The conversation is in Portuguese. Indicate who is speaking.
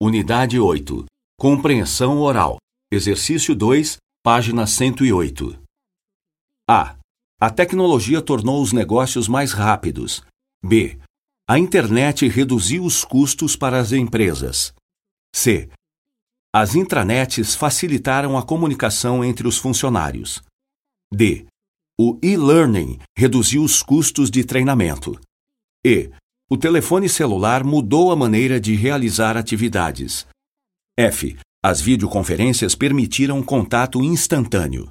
Speaker 1: Unidade 8. Compreensão oral. Exercício 2, página 108. A. A tecnologia tornou os negócios mais rápidos. B. A internet reduziu os custos para as empresas. C. As intranets facilitaram a comunicação entre os funcionários. D. O e-learning reduziu os custos de treinamento. E. O telefone celular mudou a maneira de realizar atividades. F. As videoconferências permitiram contato instantâneo.